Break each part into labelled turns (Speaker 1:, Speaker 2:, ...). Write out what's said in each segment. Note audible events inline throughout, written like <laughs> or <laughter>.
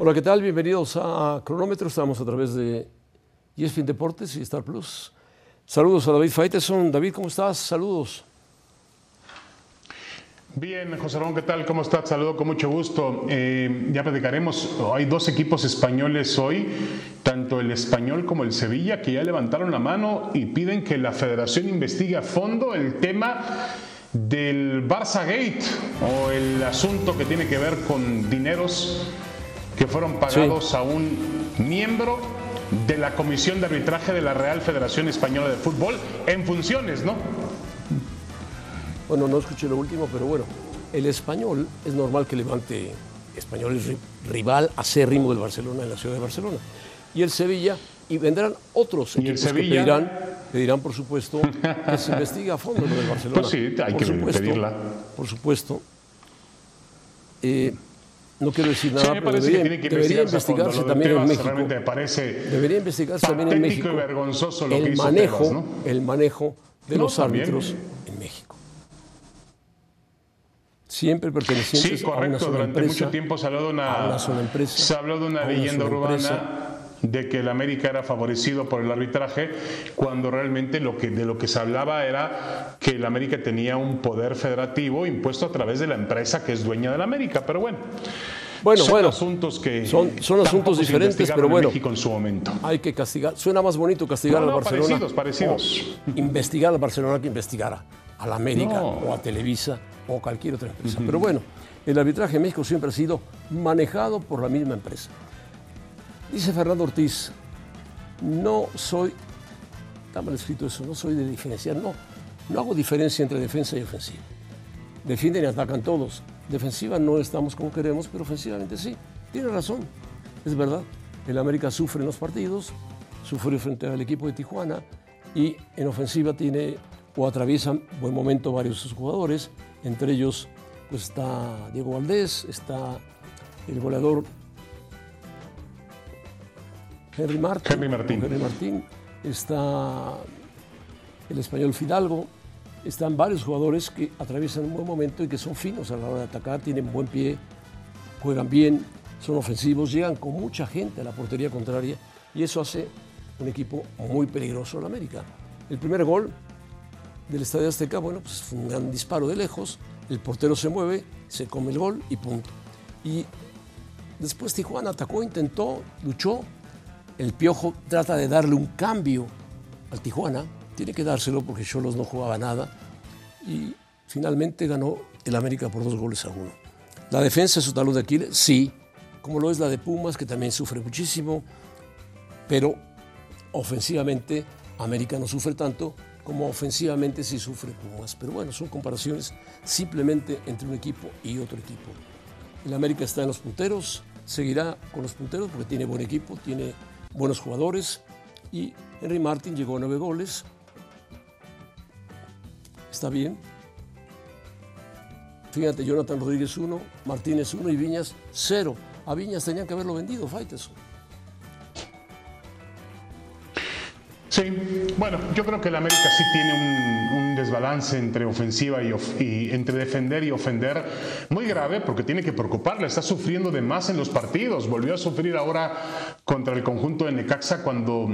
Speaker 1: Hola, ¿qué tal? Bienvenidos a Cronómetro. Estamos a través de ESPN Deportes y Star Plus. Saludos a David Faiteson. David, ¿cómo estás? Saludos.
Speaker 2: Bien, José Ramón, ¿qué tal? ¿Cómo estás? Saludo con mucho gusto. Eh, ya platicaremos, hay dos equipos españoles hoy, tanto el español como el Sevilla, que ya levantaron la mano y piden que la federación investigue a fondo el tema del Barça Gate o el asunto que tiene que ver con dineros que fueron pagados a un miembro de la Comisión de Arbitraje de la Real Federación Española de Fútbol en funciones, ¿no?
Speaker 1: Bueno, no escuché lo último, pero bueno, el español es normal que levante, español es rival acérrimo del Barcelona en la ciudad de Barcelona. Y el Sevilla, y vendrán otros
Speaker 2: ¿Y el
Speaker 1: equipos que
Speaker 2: Sevilla?
Speaker 1: pedirán, pedirán, por supuesto, que se investigue a fondo lo del Barcelona.
Speaker 2: Pues sí, hay
Speaker 1: Por
Speaker 2: que
Speaker 1: supuesto,
Speaker 2: pedirla.
Speaker 1: Por supuesto. Eh, no quiero decir nada,
Speaker 2: Sí, me
Speaker 1: pero debería,
Speaker 2: que
Speaker 1: debería
Speaker 2: investigarse fondo.
Speaker 1: también en México.
Speaker 2: me parece
Speaker 1: Debería investigarse también en México.
Speaker 2: y vergonzoso lo
Speaker 1: el
Speaker 2: que hizo
Speaker 1: manejo,
Speaker 2: Tebas, ¿no?
Speaker 1: el manejo de
Speaker 2: No,
Speaker 1: los
Speaker 2: también.
Speaker 1: árbitros en México. Siempre pertenecientes
Speaker 2: Sí,
Speaker 1: a una
Speaker 2: correcto.
Speaker 1: sola
Speaker 2: Durante
Speaker 1: empresa.
Speaker 2: mucho tiempo se habló de una,
Speaker 1: una sola empresa,
Speaker 2: se habló de una leyenda urbana. De que el América era favorecido por el arbitraje, cuando realmente lo que, de lo que se hablaba era que el América tenía un poder federativo impuesto a través de la empresa que es dueña del América. Pero bueno,
Speaker 1: Bueno,
Speaker 2: son
Speaker 1: bueno,
Speaker 2: asuntos que
Speaker 1: son- son asuntos diferentes, pero
Speaker 2: en
Speaker 1: bueno.
Speaker 2: México en su momento.
Speaker 1: hay que castigar. Suena más bonito castigar
Speaker 2: No,
Speaker 1: al
Speaker 2: no,
Speaker 1: Barcelona.
Speaker 2: parecidos, parecidos.
Speaker 1: o investigar al Barcelona que investigar a la América
Speaker 2: No.
Speaker 1: o a Televisa o a cualquier otra empresa. Pero bueno, el arbitraje en México siempre ha sido manejado por la misma empresa. Dice Fernando Ortiz, no soy, está mal escrito eso, no soy de diferenciar, no, no hago diferencia entre defensa y ofensiva. Defienden y atacan todos. Defensiva no estamos como queremos, pero ofensivamente sí. Tiene razón, es verdad. El América sufre en los partidos, sufrió frente al equipo de Tijuana y en ofensiva tiene o atraviesan buen momento varios sus jugadores, entre ellos pues está Diego Valdés, está el goleador Henry Martín.
Speaker 2: Henry Martín.
Speaker 1: Henry Martín, está el español Fidalgo, están varios jugadores que atraviesan un buen momento y que son finos a la hora de atacar, tienen buen pie, juegan bien, son ofensivos, llegan con mucha gente a la portería contraria y eso hace un equipo muy peligroso al América. El primer gol del Estadio Azteca, bueno, pues fue un gran disparo de lejos, el portero se mueve, se come el gol y punto. Y después Tijuana atacó, intentó, luchó, el Piojo trata de darle un cambio al Tijuana, tiene que dárselo porque Cholos no jugaba nada y finalmente ganó el América por dos goles a uno. La defensa es su talón de Aquiles, sí, como lo es la de Pumas, que también sufre muchísimo, pero ofensivamente América no sufre tanto como ofensivamente sí sufre Pumas. Pero bueno, son comparaciones simplemente entre un equipo y otro equipo. El América está en los punteros, seguirá con los punteros porque tiene buen equipo, tiene buenos jugadores y Henry Martin llegó a nueve goles. Está bien. Fíjate, Jonathan Rodríguez uno, Martínez uno y Viñas cero. A Viñas tenían que haberlo vendido, Faiteson.
Speaker 2: Sí, bueno, yo creo que el América sí tiene un, desbalance entre ofensiva y, of- y entre defender y ofender muy grave porque tiene que preocuparle, está sufriendo de más en los partidos, volvió a sufrir ahora contra el conjunto de Necaxa cuando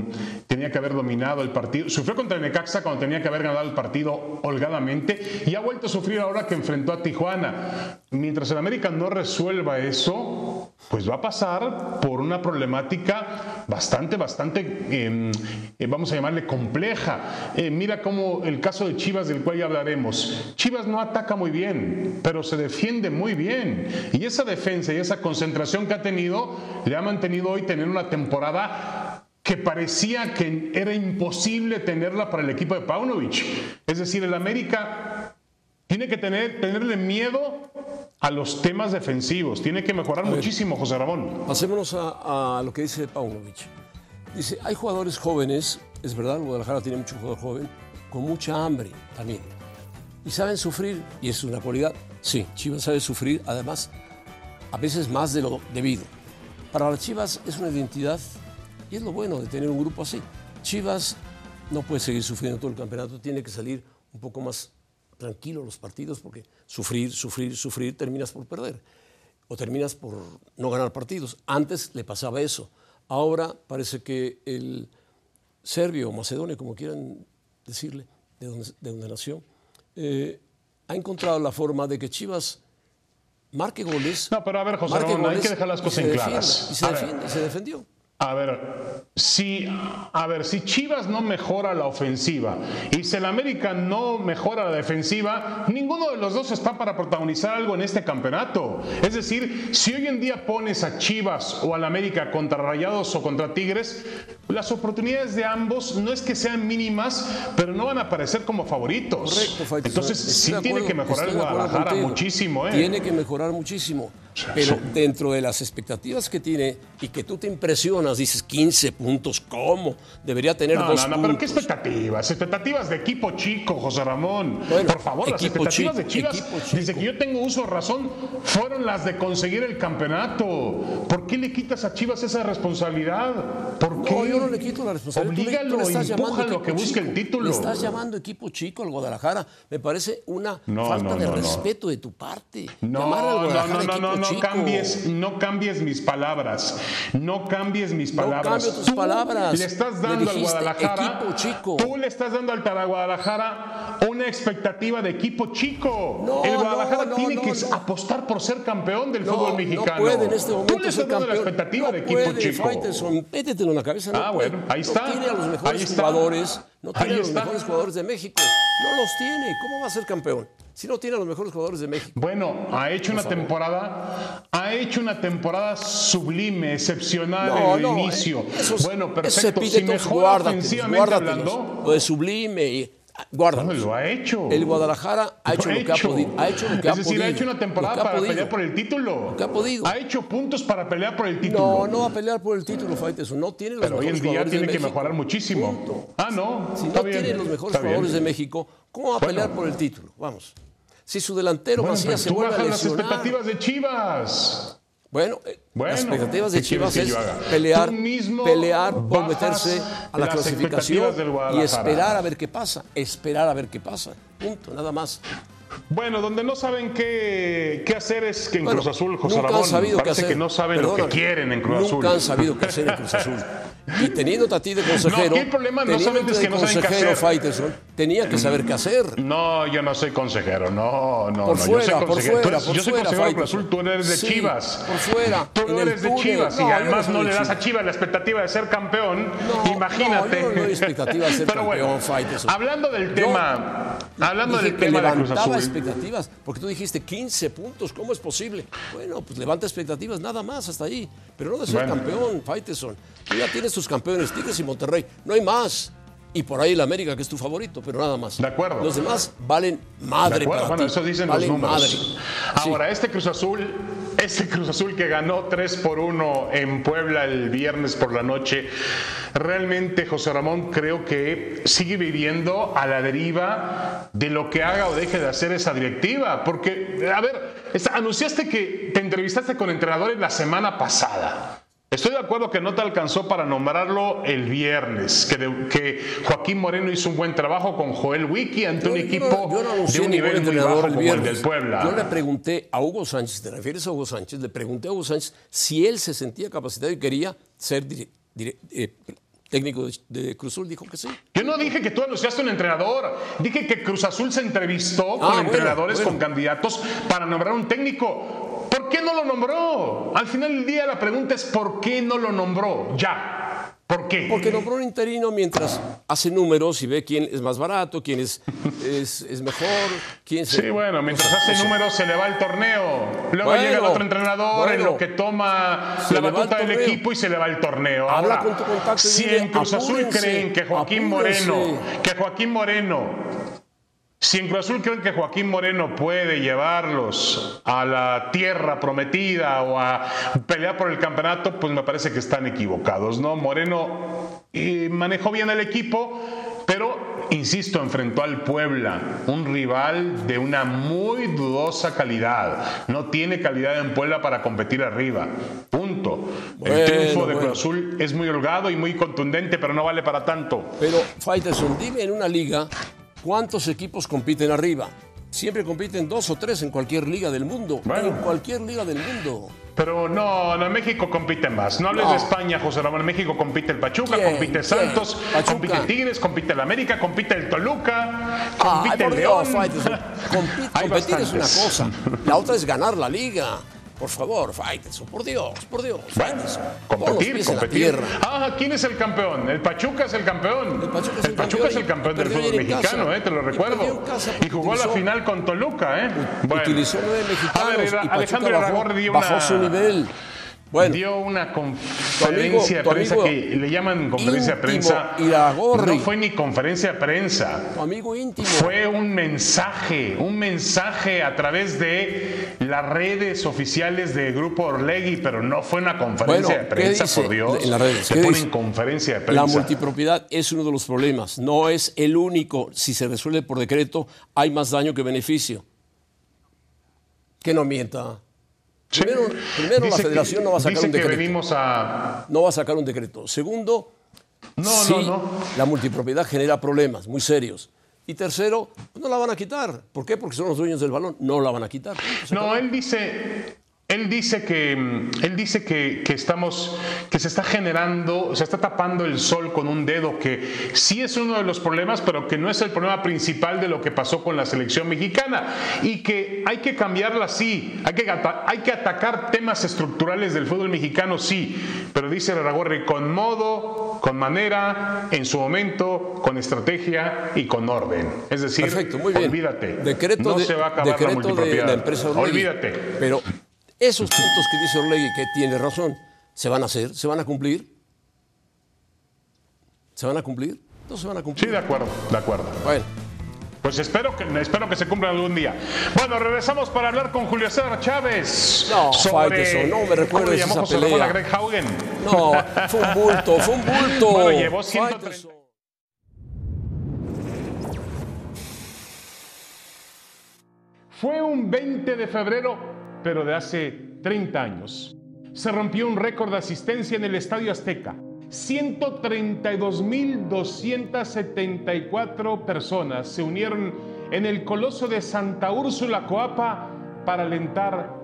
Speaker 2: tenía que haber dominado el partido, sufrió contra el Necaxa cuando tenía que haber ganado el partido holgadamente y ha vuelto a sufrir ahora que enfrentó a Tijuana. Mientras el América no resuelva eso, pues va a pasar por una problemática bastante, bastante, eh, eh, vamos a llamarle compleja. Eh, mira cómo el caso de Chivas, del cual ya hablaremos. Chivas no ataca muy bien, pero se defiende muy bien. Y esa defensa y esa concentración que ha tenido, le ha mantenido hoy tener una temporada que parecía que era imposible tenerla para el equipo de Paunovic. Es decir, el América tiene que tener, tenerle miedo a los temas defensivos. Tiene que mejorar muchísimo, José Ramón.
Speaker 1: Pasémonos a, a lo que dice Paunovic. Dice, hay jugadores jóvenes, es verdad, Guadalajara tiene mucho jugador joven, con mucha hambre también. Y saben sufrir, y es una cualidad. Sí, Chivas sabe sufrir, además, a veces más de lo debido. Para las Chivas es una identidad y es lo bueno de tener un grupo así. Chivas no puede seguir sufriendo todo el campeonato, tiene que salir un poco más tranquilo los partidos porque sufrir, sufrir, sufrir, terminas por perder. o terminas por no ganar partidos. Antes le pasaba eso. Ahora parece que el serbio o macedonio, como quieran decirle, de donde, nació, eh, ha encontrado la forma de que Chivas marque goles.
Speaker 2: No, pero a ver, José Ramón, hay que dejar las cosas en claras.
Speaker 1: Y se, defiende, y se defendió.
Speaker 2: A ver, si, a ver, si Chivas no mejora la ofensiva y si el América no mejora la defensiva, ninguno de los dos está para protagonizar algo en este campeonato. Es decir, si hoy en día pones a Chivas o al América contra Rayados o contra Tigres, las oportunidades de ambos no es que sean mínimas, pero no van a aparecer como favoritos. Correcto, Entonces, sí tiene que mejorar el Guadalajara muchísimo. ¿eh?
Speaker 1: Tiene que mejorar muchísimo. Pero dentro de las expectativas que tiene y que tú te impresionas, dices 15 puntos, ¿cómo? Debería tener
Speaker 2: no,
Speaker 1: dos
Speaker 2: no, no, pero ¿qué expectativas? Expectativas de equipo chico, José Ramón. Por favor, las expectativas de Chivas, desde que yo tengo uso de razón, fueron las de conseguir el campeonato. ¿Por qué le quitas a Chivas esa responsabilidad? ¿Por qué?
Speaker 1: No, yo no le quito la responsabilidad.
Speaker 2: Oblígalo, empújalo que busque el título.
Speaker 1: Le estás llamando equipo chico al Guadalajara. Me parece una falta de respeto de tu parte.
Speaker 2: No, no, no, no, no, cambies, no cambies mis palabras. No cambies mis palabras.
Speaker 1: No cambio tus palabras.
Speaker 2: Le estás dando al Guadalajara.
Speaker 1: Equipo chico.
Speaker 2: Tú le estás dando al Guadalajara una expectativa de equipo chico. el Guadalajara tiene que apostar por ser campeón del fútbol mexicano.
Speaker 1: No puede en este momento
Speaker 2: Tú le
Speaker 1: estás
Speaker 2: dando la expectativa de equipo
Speaker 1: puede,
Speaker 2: chico.
Speaker 1: Métetelo en la cabeza.
Speaker 2: ah, bueno, ahí está.
Speaker 1: No tiene a los mejores jugadores. No tiene a los mejores jugadores de México. No los tiene. ¿Cómo va a ser campeón? si no tiene a los mejores jugadores de México.
Speaker 2: Bueno, ha hecho una temporada, ha hecho una temporada sublime, excepcional en el inicio.
Speaker 1: Eh,
Speaker 2: bueno, perfecto. Si mejora ofensivamente hablando,
Speaker 1: lo de sublime y Guárdalo.
Speaker 2: lo ha hecho.
Speaker 1: El Guadalajara ha hecho, lo, que ha podido. Ha hecho lo que
Speaker 2: es
Speaker 1: ha
Speaker 2: decir,
Speaker 1: podido.
Speaker 2: ha hecho una temporada para pelear por el título.
Speaker 1: Lo que ha podido.
Speaker 2: Ha hecho puntos para pelear por el título.
Speaker 1: No, no va a pelear por el título, Faiteson. No tiene los
Speaker 2: Pero hoy en día tiene que mejorar muchísimo.
Speaker 1: Punto.
Speaker 2: Ah, no.
Speaker 1: Si no tiene los mejores jugadores de México, ¿cómo va a pelear por el título? Vamos. Si su delantero
Speaker 2: bueno,
Speaker 1: Macías se vuelve a
Speaker 2: bajas las
Speaker 1: lesionar.
Speaker 2: expectativas de Chivas.
Speaker 1: Bueno, eh,
Speaker 2: Bueno,
Speaker 1: las expectativas de
Speaker 2: ¿qué quieres
Speaker 1: Chivas es pelear, pelear por meterse a la
Speaker 2: las
Speaker 1: clasificación y esperar a ver qué pasa. Esperar a ver qué pasa. Punto, nada más.
Speaker 2: Bueno, donde no saben qué, qué hacer es que en
Speaker 1: Bueno,
Speaker 2: Cruz Azul, José
Speaker 1: nunca han
Speaker 2: Ramón,
Speaker 1: sabido qué
Speaker 2: parece
Speaker 1: hacer.
Speaker 2: que no saben lo que quieren en Cruz
Speaker 1: nunca
Speaker 2: Azul.
Speaker 1: han sabido qué hacer en Cruz Azul. Y teniéndote a ti de consejero,
Speaker 2: aquí el problema no solamente es que no saben qué
Speaker 1: consejero,
Speaker 2: hacer.
Speaker 1: Faitelson, tenía que saber qué hacer.
Speaker 2: No, yo no soy consejero, no, no,
Speaker 1: Por
Speaker 2: no.
Speaker 1: fuera,
Speaker 2: yo soy
Speaker 1: por
Speaker 2: consejero.
Speaker 1: fuera,
Speaker 2: Tú-
Speaker 1: por
Speaker 2: yo soy
Speaker 1: fuera,
Speaker 2: consejero de Cruz. Azul, tú eres de
Speaker 1: Sí,
Speaker 2: Chivas.
Speaker 1: por fuera,
Speaker 2: Tú
Speaker 1: el
Speaker 2: eres de. Chivas
Speaker 1: No,
Speaker 2: y además
Speaker 1: no
Speaker 2: no, le das a
Speaker 1: Chivas.
Speaker 2: La expectativa de ser campeón.
Speaker 1: No,
Speaker 2: Imagínate.
Speaker 1: no, yo no doy expectativa de ser <laughs>
Speaker 2: Pero bueno,
Speaker 1: Faitelson.
Speaker 2: hablando del tema, hablando del tema de Cruz Azul.
Speaker 1: Expectativas, porque tú dijiste 15 puntos, ¿cómo es posible? Bueno, pues levanta expectativas nada más hasta ahí, pero no de ser
Speaker 2: Bueno.
Speaker 1: campeón, Faitelson. Tú ya tienes tus campeones, Tigres y Monterrey, no hay más. Y por ahí el América, que es tu favorito, pero nada más.
Speaker 2: De acuerdo.
Speaker 1: Los demás valen madre
Speaker 2: De acuerdo,
Speaker 1: para
Speaker 2: bueno,
Speaker 1: ti.
Speaker 2: eso dicen
Speaker 1: Valen
Speaker 2: los números.
Speaker 1: madre.
Speaker 2: Ahora, este Cruz Azul, este Cruz Azul que ganó 3 por 1 en Puebla el viernes por la noche, realmente, José Ramón, creo que sigue viviendo a la deriva de lo que haga o deje de hacer esa directiva. Porque, a ver, anunciaste que te entrevistaste con entrenadores la semana pasada. Estoy de acuerdo que no te alcanzó para nombrarlo el viernes, que, de- que Joaquín Moreno hizo un buen trabajo con Joel Wiki ante un
Speaker 1: Yo-
Speaker 2: equipo
Speaker 1: no- yo no
Speaker 2: de un nivel muy bajo
Speaker 1: el
Speaker 2: como el del. Puebla.
Speaker 1: Yo le pregunté a Hugo Sánchez, ¿te refieres a Hugo Sánchez? Le pregunté a Hugo Sánchez si él se sentía capacitado y quería ser dire- dire- eh, técnico de, Cruz Azul. Dijo que sí.
Speaker 2: Yo no dije que tú anunciaste un entrenador, dije que Cruz Azul se entrevistó con
Speaker 1: bueno,
Speaker 2: entrenadores,
Speaker 1: bueno.
Speaker 2: con candidatos para nombrar un técnico. ¿Por qué no lo nombró? Al final del día la pregunta es ¿por qué no lo nombró? Ya. ¿Por qué?
Speaker 1: Porque nombró un interino mientras hace números y ve quién es más barato, quién es, es, es mejor, quién se...
Speaker 2: Sí, bueno, mientras hace números se le va el torneo. Luego
Speaker 1: Bueno,
Speaker 2: llega el otro entrenador en
Speaker 1: bueno.
Speaker 2: lo que toma la batuta
Speaker 1: el
Speaker 2: del equipo y se le va el torneo.
Speaker 1: Habla
Speaker 2: Ahora,
Speaker 1: con tu contacto y
Speaker 2: si
Speaker 1: dile,
Speaker 2: en Cruz Azul creen que Joaquín
Speaker 1: apúrense.
Speaker 2: Moreno, que Joaquín Moreno, si en Cruz Azul creen que Joaquín Moreno puede llevarlos a la tierra prometida o a pelear por el campeonato, pues me parece que están equivocados, ¿no? Moreno eh, manejó bien el equipo, pero insisto, enfrentó al Puebla, un rival de una muy dudosa calidad. No tiene calidad en Puebla para competir arriba. Punto.
Speaker 1: Bueno,
Speaker 2: el triunfo de
Speaker 1: bueno.
Speaker 2: Cruz Azul es muy holgado y muy contundente, pero no vale para tanto.
Speaker 1: Pero, Faitelson, dime en una liga cuántos equipos compiten arriba. Siempre compiten dos o tres en cualquier liga del mundo. En cualquier liga del mundo.
Speaker 2: Pero no, no, en México compiten más. No hables de España, José Ramón. En México compite el Pachuca, compite Santos, compite Tigres, compite el América, compite el Toluca, compite el León. <laughs>
Speaker 1: competir es una cosa. La otra es ganar la liga. Por favor, Faitelson, por Dios, por Dios.
Speaker 2: Bueno, competir, competir. Ah, ¿quién es el campeón? El Pachuca es el campeón. El Pachuca es el, Pachuca es el campeón del fútbol mexicano, eh, te lo recuerdo. Y, jugó la final con Toluca, ¿eh?
Speaker 1: Bueno. Utilizó nueve mexicanos. A ver, Alejandro bajó, dio una... bajó su nivel
Speaker 2: dio una conferencia de prensa que le llaman conferencia de prensa. No fue ni conferencia de prensa.
Speaker 1: Tu amigo íntimo.
Speaker 2: Fue un mensaje, un mensaje a través de las redes oficiales de Grupo Orlegui, pero no fue una conferencia de prensa, por Dios. En las redes. Se pone en conferencia de prensa.
Speaker 1: La multipropiedad es uno de los problemas, no es el único. Si se resuelve por decreto, hay más daño que beneficio. Que no mienta. Primero, la federación no va a sacar un decreto. No va a sacar un decreto. Segundo, no, la multipropiedad genera problemas muy serios. Y tercero, no la van a quitar. ¿Por qué? Porque son los dueños del balón. No la van a quitar.
Speaker 2: No, él dice, él dice que, él dice que, estamos, que se está generando, se está tapando el sol con un dedo, que sí es uno de los problemas, pero que no es el problema principal de lo que pasó con la selección mexicana y que hay que cambiarla, sí, hay que, hay que atacar temas estructurales del fútbol mexicano, sí, pero dice Raragorri, con modo, con manera, en su momento, con estrategia y con orden. Es decir, olvídate,
Speaker 1: decreto no se va a acabar la multipropiedad. olvídate. Pero esos puntos que dice Orlegui, que tiene razón, se van a hacer, se van a cumplir. ¿Se van a cumplir? No se van a cumplir.
Speaker 2: Sí, de acuerdo, de acuerdo. Bueno. Pues espero que, espero que se cumplan algún día. Bueno, regresamos para hablar con Julio César Chávez.
Speaker 1: No, sobre, no me recuerdes esa José pelea.
Speaker 2: Greg Haugen?
Speaker 1: No, fue un bulto, fue un <laughs> bulto.
Speaker 2: Bueno, llevó 130. Fue un 20 de febrero pero de hace 30 años. Se rompió un récord de asistencia en el Estadio Azteca. 132.274 personas se unieron en el Coloso de Santa Úrsula Coapa para alentar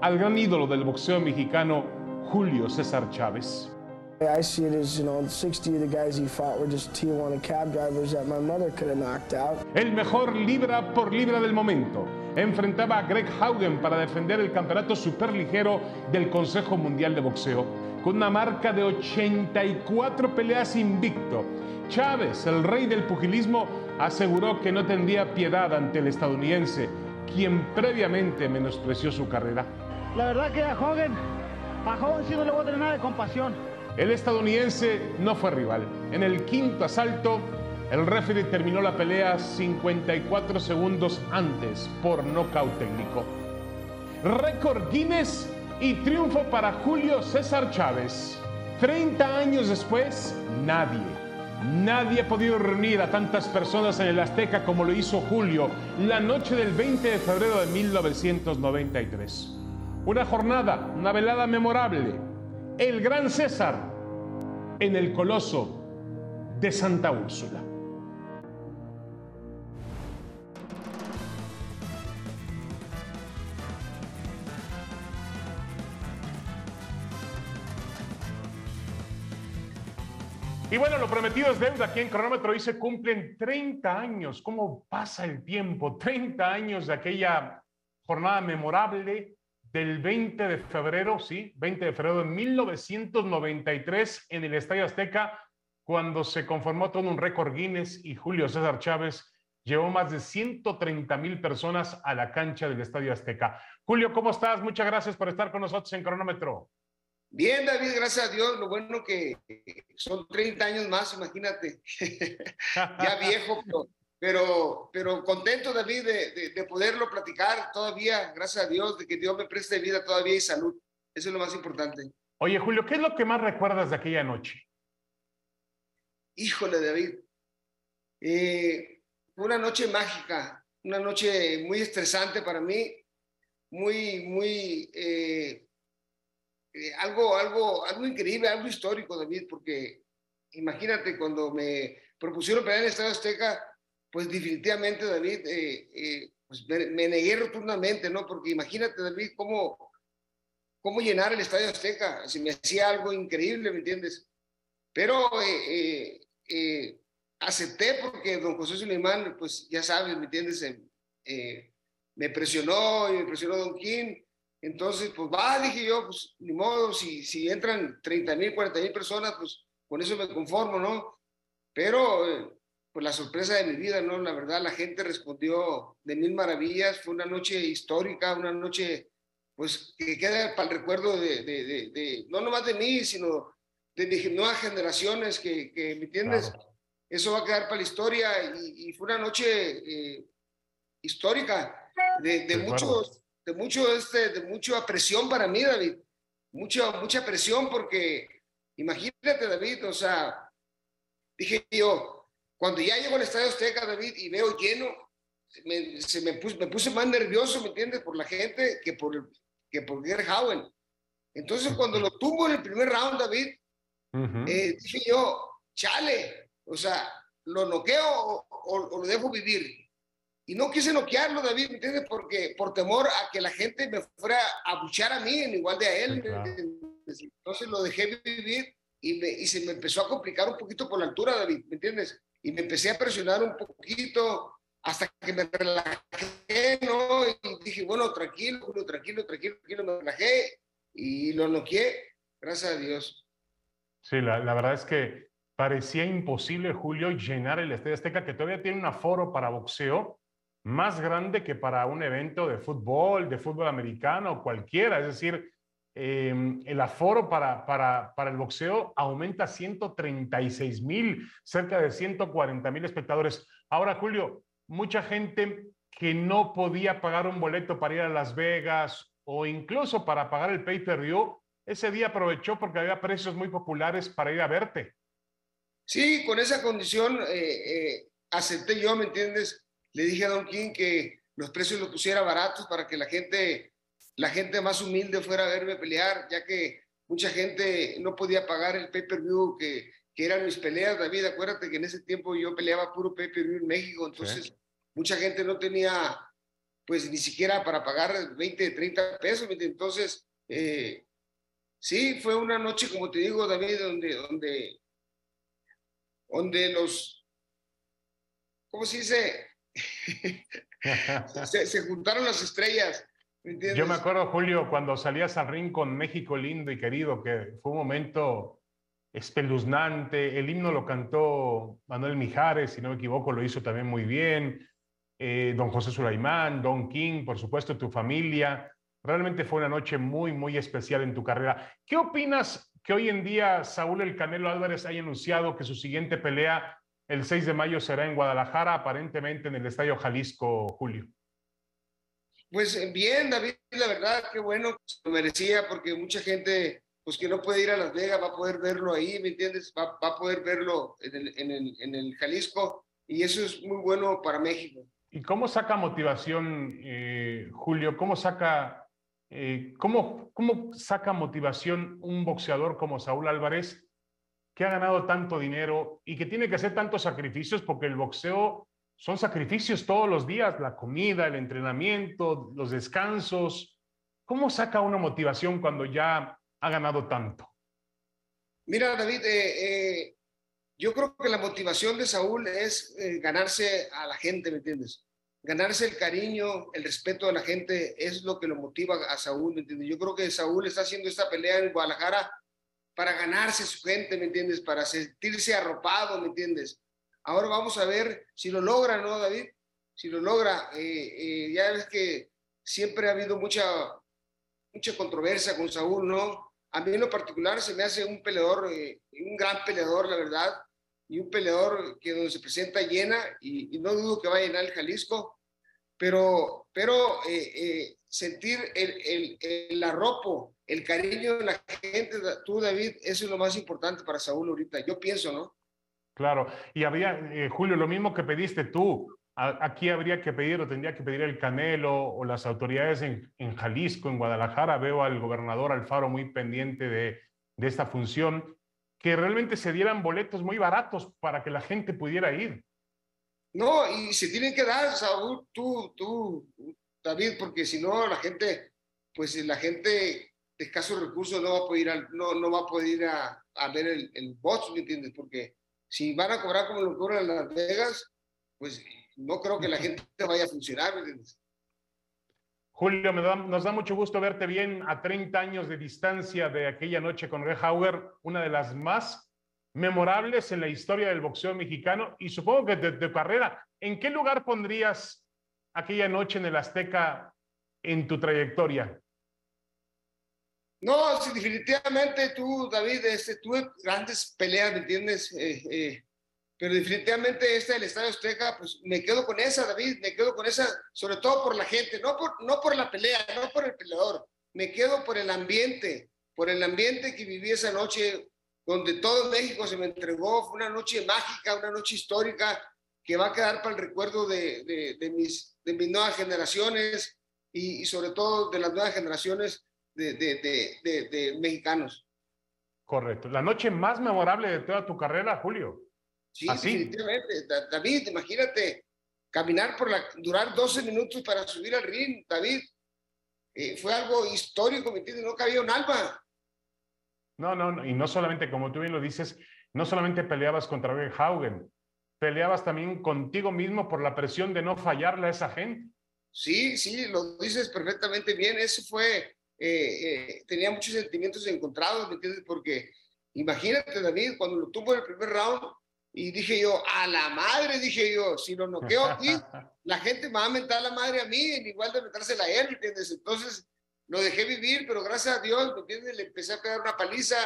Speaker 2: al gran ídolo del boxeo mexicano, Julio César Chávez.
Speaker 3: I see it as, you know, 60 of the guys he fought were just Tijuana cab drivers that my mother could have knocked out.
Speaker 2: El mejor libra por libra del momento enfrentaba a Greg Haugen para defender el campeonato superligero del Consejo Mundial de Boxeo, con una marca de 84 peleas invicto. Chávez, el rey del pugilismo, aseguró que no tendría piedad ante el estadounidense, quien previamente menospreció su carrera.
Speaker 4: La verdad que a Hogan, a Hogan sí no le voy a tener nada de compasión.
Speaker 2: El estadounidense no fue rival. En el quinto asalto, el referee terminó la pelea 54 segundos antes por nocaut técnico. Récord Guinness y triunfo para Julio César Chávez. 30 años después, nadie, nadie ha podido reunir a tantas personas en el Azteca como lo hizo Julio la noche del 20 de febrero de 1993. Una jornada, una velada memorable el gran César en el coloso de Santa Úrsula. Y bueno, lo prometido es deuda aquí en Cronómetro. Se cumplen 30 años. ¿Cómo pasa el tiempo? 30 años de aquella jornada memorable del 20 de febrero, sí, 20 de febrero de 1993 en el Estadio Azteca, cuando se conformó todo un récord Guinness y Julio César Chávez llevó más de 130 mil personas a la cancha del Estadio Azteca. Julio, ¿cómo estás? Muchas gracias por estar con nosotros en Cronómetro.
Speaker 5: Bien, David, gracias a Dios. Lo bueno que son 30 años más, imagínate. <laughs> ya viejo, pero pero, pero contento, David, de, de, poderlo platicar todavía, gracias a Dios, de que Dios me preste vida todavía y salud. Eso es lo más importante.
Speaker 2: Oye, Julio, ¿qué es lo que más recuerdas de aquella noche?
Speaker 5: Híjole, David. Eh, fue una noche mágica, una noche muy estresante para mí, muy, muy, eh, eh, algo, algo, algo increíble, algo histórico, David, porque imagínate cuando me propusieron pelear en el Estadio Azteca, pues definitivamente, David, eh, eh, pues me, negué rotundamente, ¿no? Porque imagínate, David, cómo, cómo llenar el Estadio Azteca. Si me hacía algo increíble, ¿me entiendes? Pero eh, acepté porque don José Suleimán, pues ya sabes, ¿me entiendes? me presionó y me presionó Don King. Entonces, pues va, dije yo, pues ni modo, si, si entran 30 mil, 40 mil personas, pues con eso me conformo, ¿no? Pero pues la sorpresa de mi vida, ¿no? La verdad, la gente respondió de mil maravillas. Fue una noche histórica, una noche, pues, que queda para el recuerdo de, de, de, no nomás de mí, sino de nuevas generaciones, que, que ¿me entiendes? Eso va a quedar para la historia y, fue una noche eh, histórica, de, de muchos, de mucho, este, de mucha presión para mí, David. Mucha, mucha presión porque, imagínate, David, o sea, dije yo, cuando ya llego al Estadio Azteca, David, y veo lleno, me, se me, puse, me puse más nervioso, ¿me entiendes? Por la gente que por, que por Gerhauen. Entonces, cuando lo tuvo en el primer round, David, eh, dije yo, chale, o sea, ¿lo noqueo o, lo dejo vivir? Y no quise noquearlo, David, ¿me entiendes? Porque por temor a que la gente me fuera a buchar a mí en igual de a él. Entonces lo dejé vivir y, me, y se me empezó a complicar un poquito por la altura, David, ¿me entiendes? Y me empecé a presionar un poquito hasta que me relajé, ¿no? Y dije, bueno, tranquilo, tranquilo, tranquilo, tranquilo, me relajé y lo noqué, gracias a Dios.
Speaker 2: Sí, la, la verdad es que parecía imposible, Julio, llenar el Estadio Azteca, que todavía tiene un aforo para boxeo más grande que para un evento de fútbol, de fútbol americano, cualquiera. Es decir, Em, el aforo para, para, para, el boxeo aumenta a 136 mil, cerca de 140 mil espectadores. Ahora, Julio, mucha gente que no podía pagar un boleto para ir a Las Vegas o incluso para pagar el pay-per-view, ese día aprovechó porque había precios muy populares para ir a verte.
Speaker 5: Sí, con esa condición eh, eh, acepté yo, ¿me entiendes? Le dije a Don King que los precios los pusiera baratos para que la gente la gente más humilde fuera a verme pelear, ya que mucha gente no podía pagar el pay-per-view que, que eran mis peleas, David. Acuérdate que en ese tiempo yo peleaba puro pay-per-view en México, entonces mucha gente no tenía, pues ni siquiera para pagar 20, 30 pesos. Entonces, eh, sí, fue una noche, como te digo, David, donde, donde, donde los, ¿cómo se dice? <laughs> se, se juntaron las estrellas
Speaker 2: yo me acuerdo, Julio, cuando salías al ring con México lindo y querido, que fue un momento espeluznante. El himno lo cantó Manuel Mijares, si no me equivoco, lo hizo también muy bien. Eh, don José Sulaimán, Don King, por supuesto, tu familia. Realmente fue una noche muy, muy especial en tu carrera. ¿Qué opinas que hoy en día Saúl El Canelo Álvarez haya anunciado que su siguiente pelea el 6 de mayo será en Guadalajara, aparentemente en el Estadio Jalisco, Julio?
Speaker 5: Pues eh, bien, David, la verdad, qué bueno, lo merecía porque mucha gente, pues que no puede ir a Las Vegas, va a poder verlo ahí, ¿me entiendes? Va, a poder verlo en el, Jalisco y eso es muy bueno para México.
Speaker 2: ¿Y cómo saca motivación, eh, Julio? ¿Cómo saca, eh, cómo, ¿Cómo saca motivación un boxeador como Saúl Álvarez que ha ganado tanto dinero y que tiene que hacer tantos sacrificios porque el boxeo son sacrificios todos los días, la comida, el entrenamiento, los descansos. ¿Cómo saca una motivación cuando ya ha ganado tanto?
Speaker 5: Mira, David, eh, eh, yo creo que la motivación de Saúl es eh, ganarse a la gente, ¿me entiendes? Ganarse el cariño, el respeto de la gente es lo que lo motiva a Saúl, ¿me entiendes? Yo creo que Saúl está haciendo esta pelea en Guadalajara para ganarse su gente, ¿me entiendes? Para sentirse arropado, ¿me entiendes? Ahora vamos a ver si lo logra, ¿no, David? Si lo logra. Eh, eh, ya ves que siempre ha habido mucha, mucha controversia con Saúl, ¿no? A mí en lo particular se me hace un peleador, eh, un gran peleador, la verdad, y un peleador que donde se presenta llena, y, no dudo que va a llenar el Jalisco, pero, pero sentir el, el, el, el cariño de la gente, tú David, eso es lo más importante para Saúl ahorita, yo pienso, ¿no?
Speaker 2: Claro, y había, eh, Julio, lo mismo que pediste tú. aquí habría que pedir o tendría que pedir el Canelo o las autoridades en, Jalisco, en Guadalajara. Veo al gobernador Alfaro muy pendiente de, esta función, que realmente se dieran boletos muy baratos para que la gente pudiera ir.
Speaker 5: No, y se tienen que dar, Saúl, tú, tú, David, porque si no la gente, pues la gente de escasos recursos no va a poder ir, a, no, no va a, poder ir a ver el, el box, ¿me entiendes? Porque si van a cobrar como lo cobran en Las Vegas, pues no creo que la gente <laughs> vaya a funcionar, ¿me entiendes?
Speaker 2: Julio, nos da mucho gusto verte bien a 30 años de distancia de aquella noche con Greg Hauer, una de las más memorables en la historia del boxeo mexicano y supongo que de tu carrera. ¿En qué lugar pondrías aquella noche en el Azteca en tu trayectoria?
Speaker 5: No, sí, definitivamente tú, David, este, tuve grandes peleas, ¿me entiendes? Eh, eh, pero definitivamente esta del Estadio Azteca, pues me quedo con esa, David, me quedo con esa, sobre todo por la gente, no por, no por la pelea, no por el peleador, me quedo por el ambiente, por el ambiente que viví esa noche, donde todo México se me entregó, fue una noche mágica, una noche histórica que va a quedar para el recuerdo de, de, mis, de mis nuevas generaciones y, y, sobre todo de las nuevas generaciones de, de mexicanos.
Speaker 2: Correcto. La noche más memorable de toda tu carrera, Julio.
Speaker 5: Sí, definitivamente. David, imagínate, caminar por la, durar 12 minutos para subir al ring, David, eh, fue algo histórico, ¿me entiendes? No cabía un alma.
Speaker 2: No, no, y no solamente, como tú bien lo dices, no solamente peleabas contra Greg Haugen, peleabas también contigo mismo por la presión de no fallarle a esa gente.
Speaker 5: Sí, sí, lo dices perfectamente bien. Eso fue, eh, eh, tenía muchos sentimientos encontrados, ¿me entiendes? Porque imagínate, David, cuando lo tuvo en el primer round, y dije yo, a la madre, dije yo, si lo noqueo aquí, <laughs> la gente me va a mentar la madre a mí, en igual de metérsela a él, ¿entiendes? Entonces lo dejé vivir, pero gracias a Dios, ¿me entiendes? Le empecé a pegar una paliza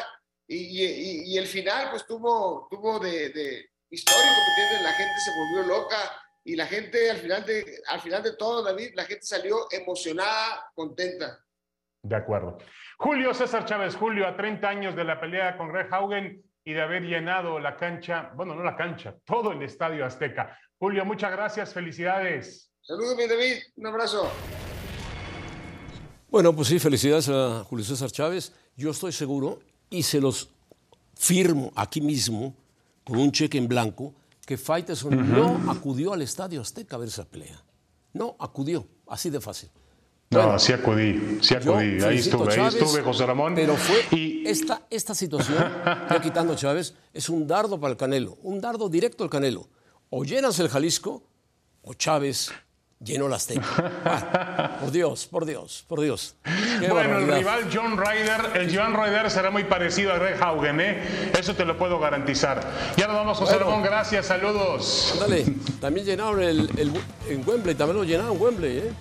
Speaker 5: y, y, y el final, pues tuvo, tuvo de, de, histórico, ¿me entiendes? La gente se volvió loca y la gente al final de, al final de todo, David, la gente salió emocionada, contenta.
Speaker 2: De acuerdo. Julio César Chávez, Julio, a 30 años de la pelea con Greg Haugen, y de haber llenado la cancha, bueno, no la cancha, todo el Estadio Azteca. Julio, muchas gracias, felicidades.
Speaker 5: Saludos, mi David, un abrazo.
Speaker 1: Bueno, pues sí, felicidades a Julio César Chávez. Yo estoy seguro, y se los firmo aquí mismo, con un cheque en blanco, que Faitelson no acudió al Estadio Azteca a ver esa pelea. No acudió, así de fácil.
Speaker 2: No, sí acudí, sí acudí. Ahí estuve, ahí estuve, José Ramón.
Speaker 1: Pero fue y... esta, esta situación, ya quitando Chávez, es un dardo para el Canelo, un dardo directo al Canelo. O llenas el Jalisco, o Chávez llenó las Azteca. por Dios, por Dios, por Dios.
Speaker 2: bueno, el rival John Ryder, el John Ryder será muy parecido a Greg Haugen, ¿eh? Eso te lo puedo garantizar. Ya nos vamos, José Ramón, gracias, saludos.
Speaker 1: Dale, también llenaron el, el, en Wembley, también lo llenaron Wembley, ¿eh?